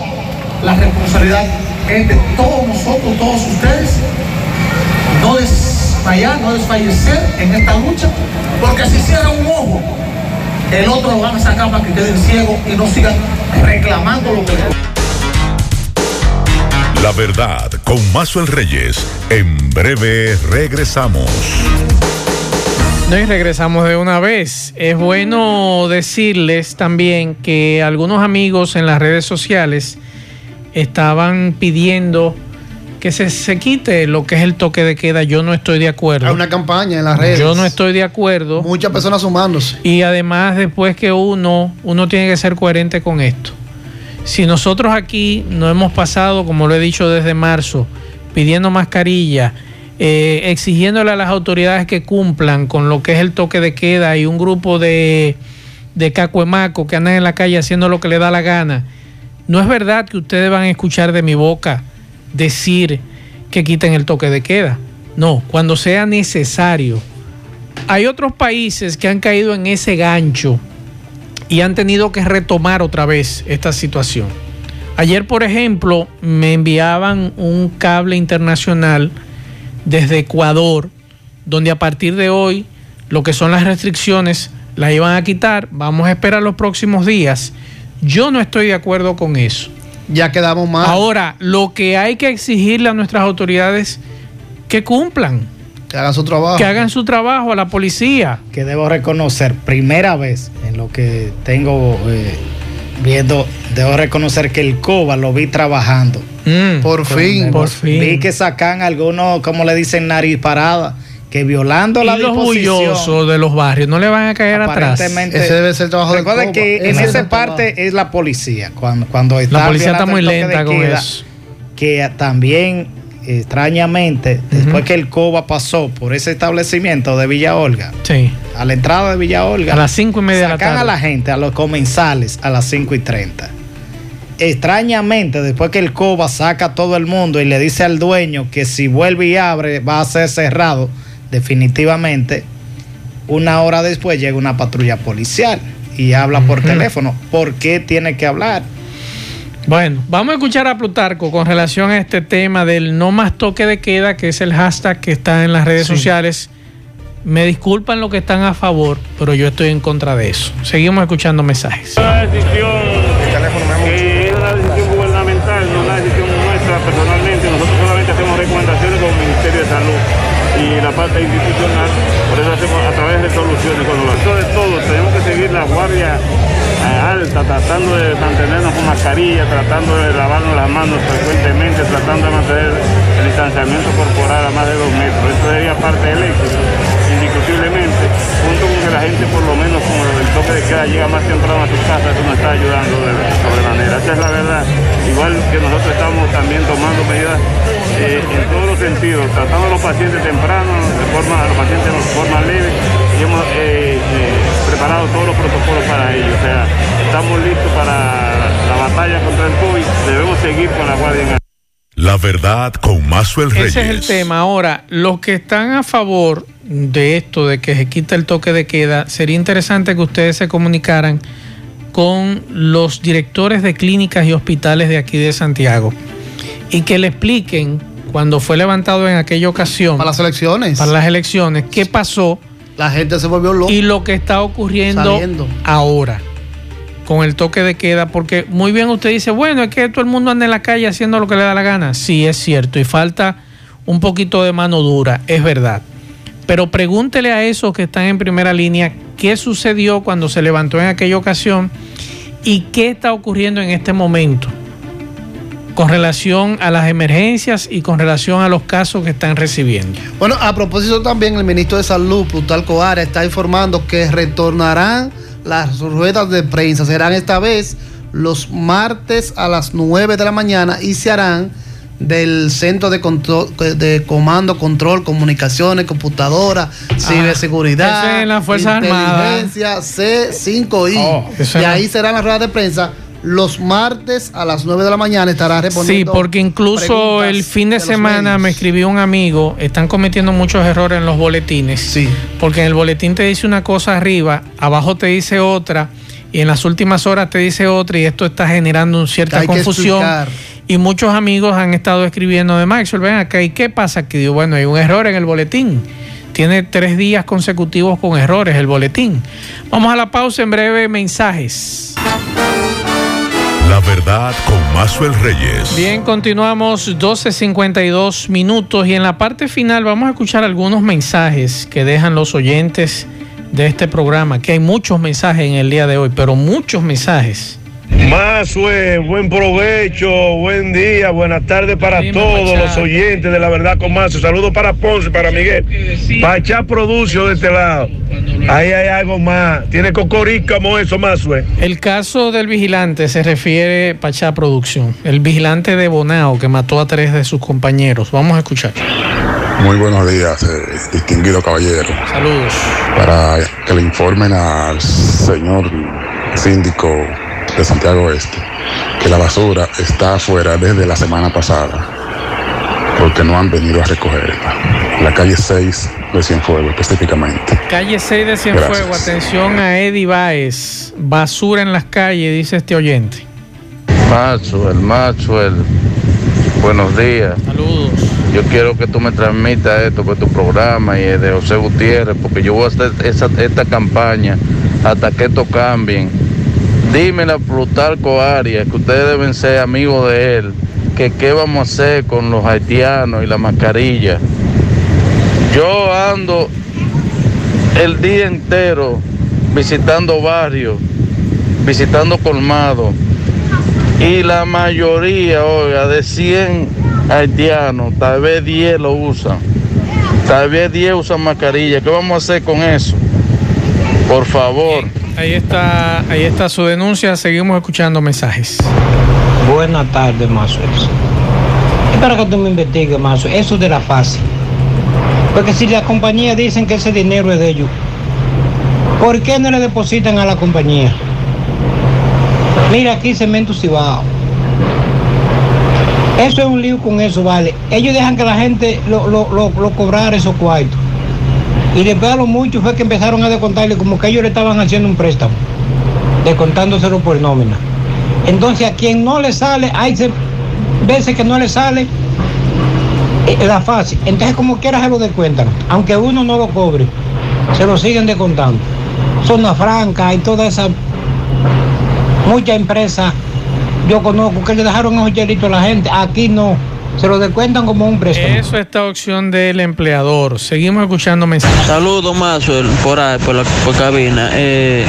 la responsabilidad es de todos nosotros, todos ustedes, no no desfallecer en esta lucha, porque si cierra un ojo, el otro lo van a sacar para que queden ciegos y no sigan reclamando lo que La verdad con Mazuel Reyes. En breve regresamos. No, y regresamos de una vez. Es bueno decirles también que algunos amigos en las redes sociales estaban pidiendo que se, se quite lo que es el toque de queda. Yo no estoy de acuerdo. Hay una campaña en las redes. Yo no estoy de acuerdo. Muchas personas sumándose. Y además, después que uno, uno tiene que ser coherente con esto. Si nosotros aquí no hemos pasado, como lo he dicho desde marzo, pidiendo mascarilla, eh, exigiéndole a las autoridades que cumplan con lo que es el toque de queda y un grupo de, de cacuemacos que andan en la calle haciendo lo que le da la gana, no es verdad que ustedes van a escuchar de mi boca decir que quiten el toque de queda. No, cuando sea necesario. Hay otros países que han caído en ese gancho y han tenido que retomar otra vez esta situación. Ayer, por ejemplo, me enviaban un cable internacional desde Ecuador, donde a partir de hoy lo que son las restricciones las iban a quitar. Vamos a esperar los próximos días. Yo no estoy de acuerdo con eso. Ya quedamos mal. Ahora, lo que hay que exigirle a nuestras autoridades que cumplan. Que hagan su trabajo. Que hagan su trabajo a la policía. que debo reconocer, primera vez en lo que tengo eh, viendo, debo reconocer que el COBA lo vi trabajando. Por fin. por fin. Vi que sacan algunos, como le dicen, nariz parada, que violando Y la los disposición. bullosos de los barrios no le van a caer atrás. Ese debe ser el trabajo del COBA. que en esa trabajo. parte es la policía. Cuando, cuando está La policía está muy lenta con queda, eso. Que también, extrañamente, después que el COBA pasó por ese establecimiento de Villa Olga, Sí. a la entrada de Villa Olga, A las cinco y media de la sacan tarde. a la gente, a los comensales, a las 5 y 30. Extrañamente, después que el COBA saca a todo el mundo y le dice al dueño que si vuelve y abre va a ser cerrado, definitivamente, una hora después llega una patrulla policial y habla por teléfono. ¿Por qué tiene que hablar? Bueno, vamos a escuchar a Plutarco con relación a este tema del no más toque de queda, que es el hashtag que está en las redes Sí. sociales. Me disculpan los que están a favor, pero yo estoy en contra de eso. Seguimos escuchando mensajes. Una decisión y la parte institucional, por eso hacemos a través de resoluciones. Cuando de todo, tenemos que seguir la guardia eh, alta, tratando de mantenernos con mascarilla, tratando de lavarnos las manos frecuentemente, tratando de mantener el distanciamiento corporal a más de dos metros. Eso sería parte del éxito, indiscutiblemente, junto con que la gente por lo menos con el toque de queda llega más temprano a sus casas, eso nos está ayudando de sobremanera. Esa es la verdad. Igual que nosotros estamos también tomando medidas eh, en todos los sentidos, tratando a los pacientes temprano, de forma, a los pacientes de forma leve, y hemos eh, eh, preparado todos los protocolos para ello. O sea, estamos listos para la batalla contra el COVID, debemos seguir con la guardia en. La verdad con Mazuel Reyes. Ese es el tema. Ahora, los que están a favor de esto, de que se quita el toque de queda, sería interesante que ustedes se comunicaran con los directores de clínicas y hospitales de aquí de Santiago y que le expliquen cuando fue levantado en aquella ocasión. Para las elecciones. Para las elecciones, qué pasó. La gente se volvió loca. Y lo que está ocurriendo Saliendo. ahora con el toque de queda, porque muy bien usted dice, bueno, es que todo el mundo anda en la calle haciendo lo que le da la gana. Sí, es cierto, y falta un poquito de mano dura, es verdad. Pero pregúntele a esos que están en primera línea qué sucedió cuando se levantó en aquella ocasión y qué está ocurriendo en este momento con relación a las emergencias y con relación a los casos que están recibiendo. Bueno, a propósito también, el ministro de Salud, Plutarco Ara, está informando que retornarán las ruedas de prensa. Serán esta vez los martes a las 9 de la mañana y se harán del Centro de, control, de Comando, Control, Comunicaciones, Computadora, Ciberseguridad, eso es en Fuerzas Armadas. Inteligencia C5I. Oh, eso y ahí serán las ruedas de prensa. Los martes a las 9 de la mañana estará Sí, respondiendo. porque incluso el fin de semana me escribió un amigo, están cometiendo muchos errores en los boletines. Sí. Porque en el boletín te dice una cosa arriba, abajo te dice otra, y en las últimas horas te dice otra, y esto está generando una cierta Hay confusión. Y muchos amigos han estado escribiendo de Maxwell, ven acá, ¿y qué pasa? Que digo, bueno, hay un error en el boletín. Tiene tres días consecutivos con errores el boletín. Vamos a la pausa en breve, mensajes. La verdad con Mazuel Reyes. Bien, continuamos 12.52 minutos y en la parte final vamos a escuchar algunos mensajes que dejan los oyentes de este programa, que hay muchos mensajes en el día de hoy, pero muchos mensajes. Mazue, buen provecho, buen día, buenas tardes para todos los oyentes de la verdad con Mazue. Saludos para Ponce, para Miguel. Pachá Producio de este lado. Ahí hay algo más. Tiene cocorica como eso, Mazue. El caso del vigilante se refiere Pachá Producción, el vigilante de Bonao que mató a tres de sus compañeros. Vamos a escuchar. Muy buenos días, eh, distinguido caballero. Saludos. Para que le informen al señor síndico de Santiago Este que la basura está afuera desde la semana pasada porque no han venido a recogerla. La calle 6 de Cienfuegos específicamente. Calle 6 de Cienfuegos, Gracias. atención a Eddie Baez. Basura en las calles, dice este oyente. Maxwell, Maxwell, buenos días. Saludos. Yo quiero que tú me transmitas esto por tu programa y el de José Gutiérrez, porque yo voy a hacer esa- esta campaña hasta que esto cambien. Dímela, Plutarco Arias, que ustedes deben ser amigos de él, que qué vamos a hacer con los haitianos y la mascarilla. Yo ando el día entero visitando barrios, visitando colmados. Y la mayoría, oiga, de 100 haitianos, tal vez 10 lo usan. Tal vez 10 usan mascarilla. ¿Qué vamos a hacer con eso? Por favor. Ahí está, ahí está su denuncia. Seguimos escuchando mensajes. Buenas tardes, Mazo. Espero que tú me investigues, Mazo. Eso de la fase. Porque si las compañías dicen que ese dinero es de ellos, ¿por qué no le depositan a la compañía? Mira aquí Cemento Cibao. Eso es un lío con eso, vale. Ellos dejan que la gente lo, lo, lo, lo cobrara esos cuartos. Y después a lo mucho fue que empezaron a descontarle como que ellos le estaban haciendo un préstamo, descontándoselo por nómina. Entonces a quien no le sale, hay veces que no le sale eh, la fase. Entonces como quiera se lo descuentan, aunque uno no lo cobre. se lo siguen descontando. Zona Franca y toda esa, muchas empresas, yo conozco que le dejaron hielitos a la gente, aquí no, se lo descuentan como un préstamo. Eso está opción del empleador. Seguimos escuchando mensajes. Saludos, Maxwell, por ahí, por la por cabina. Eh,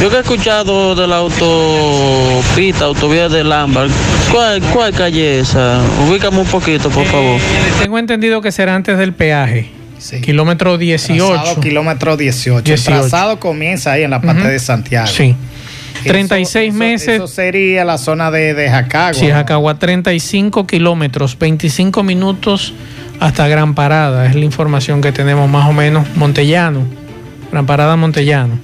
yo que he escuchado de la autopista, autovía de Lambert, ¿cuál, ¿cuál calle es esa? Ubícame un poquito, por favor. Tengo entendido que será antes del peaje. Kilómetro 18. Trazado kilómetro 18. 18. El trazado comienza ahí en la parte de Santiago. Sí. Eso- 36 eso- meses. Eso sería la zona de, de Jacagua. Sí, Jacagua, 35 kilómetros, 25 minutos hasta Gran Parada. Es la información que tenemos más o menos. Montellano. Gran Parada, Montellano.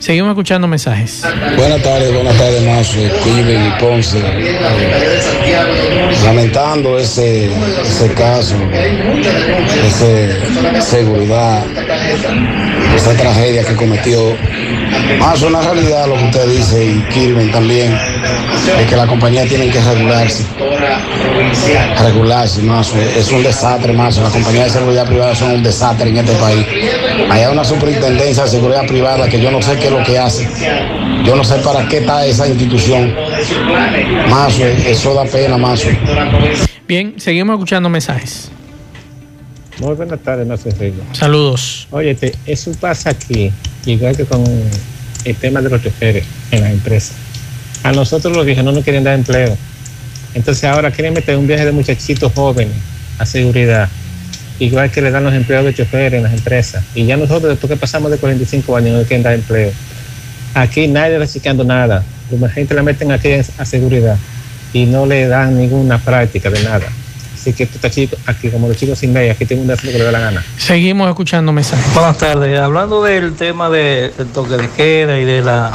Seguimos escuchando mensajes. Buenas tardes, buenas tardes, Mazo, Steven y Ponce. Lamentando ese, ese caso, esa seguridad, esa tragedia que cometió. Mazo, una realidad lo que usted dice y Kirben también, de que la compañía tiene que regularse. Regularse, Mazo. Es un desastre, Mazo. Las compañías de seguridad privada son un desastre en este país. Hay una superintendencia de seguridad privada que yo no sé qué es lo que hace. Yo no sé para qué está esa institución. Mazo, eso da pena, Mazo. Bien, seguimos escuchando mensajes. Muy buenas tardes, no sé Rigo. Saludos. Oye, te- eso pasa aquí, igual que con el tema de los choferes en las empresas. A nosotros los viejos no nos quieren dar empleo. Entonces ahora quieren meter un viaje de muchachitos jóvenes a seguridad, igual que le dan los empleos de choferes en las empresas. Y ya nosotros, después que pasamos de 45 años, no nos quieren dar empleo. Aquí nadie está chequeando nada. La gente la meten aquí a seguridad y no le dan ninguna práctica de nada. Así que tú estás chico, aquí como los chicos sin ley, aquí tengo un hacer lo que le da la gana. Seguimos escuchando mensajes. Buenas tardes. Hablando del tema de- del toque de queda y de la,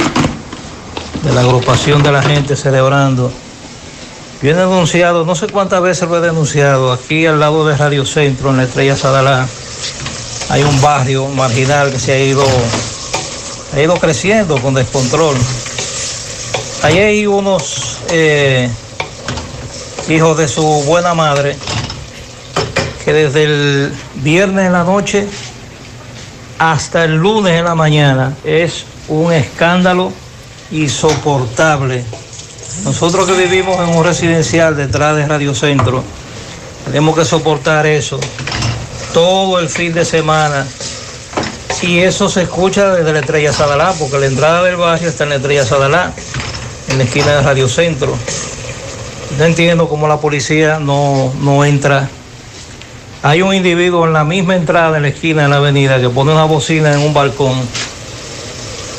de la agrupación de la gente celebrando, yo he denunciado, no sé cuántas veces lo he denunciado, aquí al lado de Radio Centro, en la Estrella Sadalá, hay un barrio marginal que se ha ido, ha ido creciendo con descontrol. Ahí hay unos eh, hijos de su buena madre que desde el viernes en la noche hasta el lunes en la mañana es un escándalo insoportable. Nosotros que vivimos en un residencial detrás de Radio Centro, tenemos que soportar eso todo el fin de semana. Y eso se escucha desde la Estrella Sadalá, porque la entrada del barrio está en la Estrella Sadalá, en la esquina de Radio Centro. No entiendo cómo la policía no, no entra hay un individuo en la misma entrada en la esquina de la avenida que pone una bocina en un balcón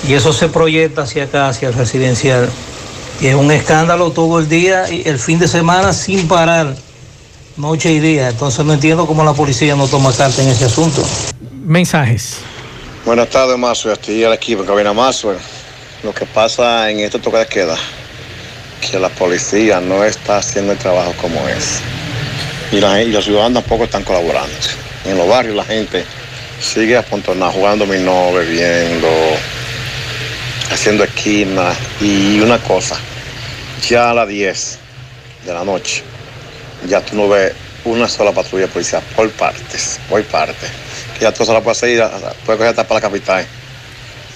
y eso se proyecta hacia acá, hacia el residencial. Y es un escándalo todo el día y el fin de semana sin parar, noche y día. Entonces no entiendo cómo la policía no toma carta en ese asunto. Mensajes. Buenas tardes, Mazo. Estoy al equipo en Cabina Mazo. Lo que pasa en este toque de queda, que la policía no está haciendo el trabajo como es. Y, la, gen- y los ciudadanos tampoco están colaborando. En los barrios la gente sigue apontonada, jugando dominó, bebiendo, haciendo esquinas. Y una cosa, ya a las 10 de la noche, ya tú no ves una sola patrulla policial por partes, por partes. Que ya tú solo puedes ir, puedes coger hasta para la capital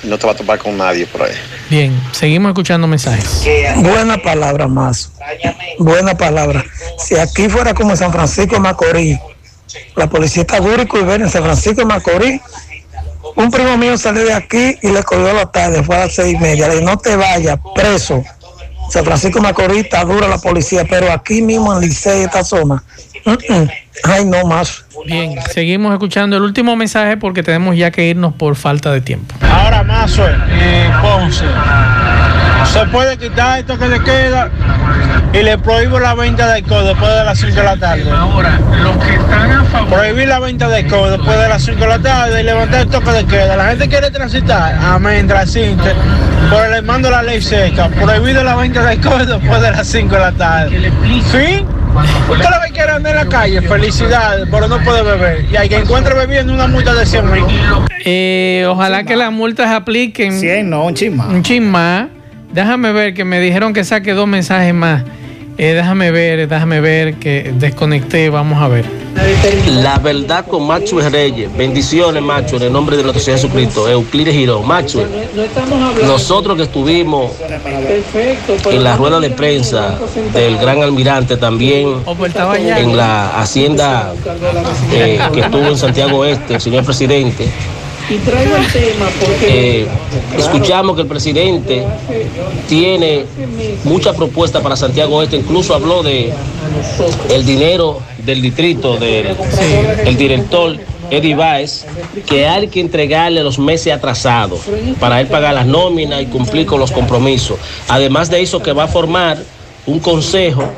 y no te va a topar con nadie por ahí. Bien, seguimos escuchando mensajes. Buena palabra más. Buena palabra. Si aquí fuera como en San Francisco de Macorís, la policía está dura y en San Francisco de Macorís. Un primo mío salió de aquí y le cogió a la tarde, fue a las seis y media. Le dije, no te vayas, preso. San Francisco Macorís está dura la policía, pero aquí mismo en Licey, esta zona. Ay, no más. Bien, seguimos escuchando el último mensaje porque tenemos ya que irnos por falta de tiempo. Ahora Mazo y Ponce. Se puede quitar esto que le queda y le prohíbo la venta de alcohol después de las 5 de la tarde. Ahora, los que están a favor. Prohibir la venta de alcohol después de las 5 de la tarde y levantar el toque de queda. La gente quiere transitar, amén, transite. Por el mando de la ley seca. Prohibido la venta de alcohol después de las 5 de la tarde. ¿Sí? Usted lo que quiere andar en la calle, felicidades, pero no puede beber. Y hay que encuentre bebiendo una multa de 100 mil. Eh, ojalá que las multas apliquen. 100, no, un chin más. Un chin más. Déjame ver que me dijeron que saque dos mensajes más. Eh, déjame ver, déjame ver que desconecté. Vamos a ver. La verdad con Macho Reyes. Bendiciones, Macho, en el nombre de nuestro Señor Jesucristo. Euclides Girón. Macho, nosotros que estuvimos en la rueda de prensa del gran almirante también en la hacienda eh, que estuvo en Santiago Este, el señor presidente. Y traigo el tema porque Eh, escuchamos que el presidente tiene muchas propuestas para Santiago Este, incluso habló de el dinero del distrito del el director Eddie Baez, que hay que entregarle los meses atrasados para él pagar las nóminas y cumplir con los compromisos. Además de eso, que va a formar un consejo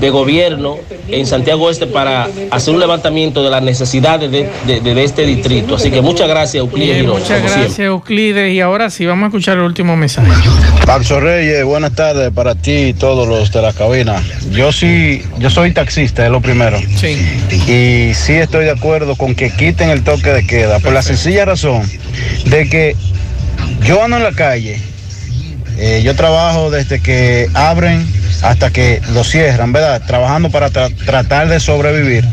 de gobierno en Santiago Este para hacer un levantamiento de las necesidades de, de- de este distrito. Así que muchas gracias, Euclides muchas siempre. gracias, Euclides. Y ahora sí, vamos a escuchar el último mensaje. Paxo Reyes, buenas tardes para ti y todos los de la cabina. Yo sí, yo soy taxista, es lo primero. Sí. Y sí estoy de acuerdo con que quiten el toque de queda, por la sencilla razón de que yo ando en la calle, eh, yo trabajo desde que abren hasta que lo cierran, ¿verdad? Trabajando para tra- tratar de sobrevivir.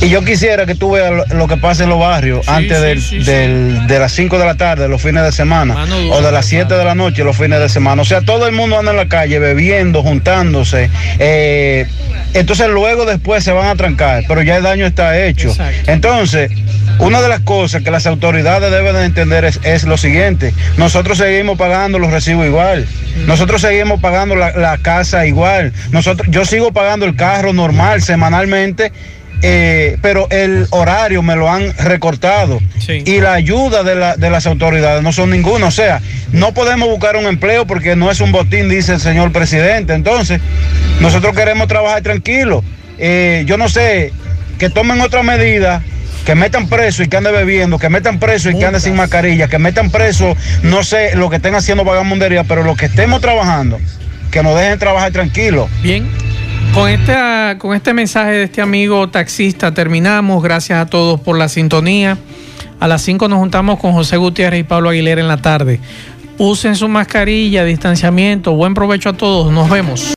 Y yo quisiera que tú veas lo, que pasa en los barrios antes del- del- de las 5 de la tarde, los fines de semana, o de las 7 de la noche, los fines de semana. O sea, todo el mundo anda en la calle bebiendo, juntándose. eh, entonces luego después se van a trancar, pero ya el daño está hecho. Entonces, una de las cosas que las autoridades deben de entender es, es lo siguiente. Nosotros seguimos pagando los recibos igual. Nosotros seguimos pagando la, la casa igual. Nosotros, yo sigo pagando el carro normal, semanalmente. Eh, pero el horario me lo han recortado y la ayuda de, la- de las autoridades no son ninguna. O sea, no podemos buscar un empleo porque no es un botín, dice el señor presidente. Entonces, nosotros queremos trabajar tranquilo. Eh, yo no sé, que tomen otra medida, que metan preso y que ande bebiendo, que metan preso y que ande sin mascarilla, que metan preso, no sé, lo que estén haciendo vagamundería, pero lo que estemos trabajando, que nos dejen trabajar tranquilo. Bien. Con este, con este mensaje de este amigo taxista terminamos. Gracias a todos por la sintonía. A las 5 nos juntamos con José Gutiérrez y Pablo Aguilera en la tarde. Usen su mascarilla, distanciamiento. Buen provecho a todos. Nos vemos.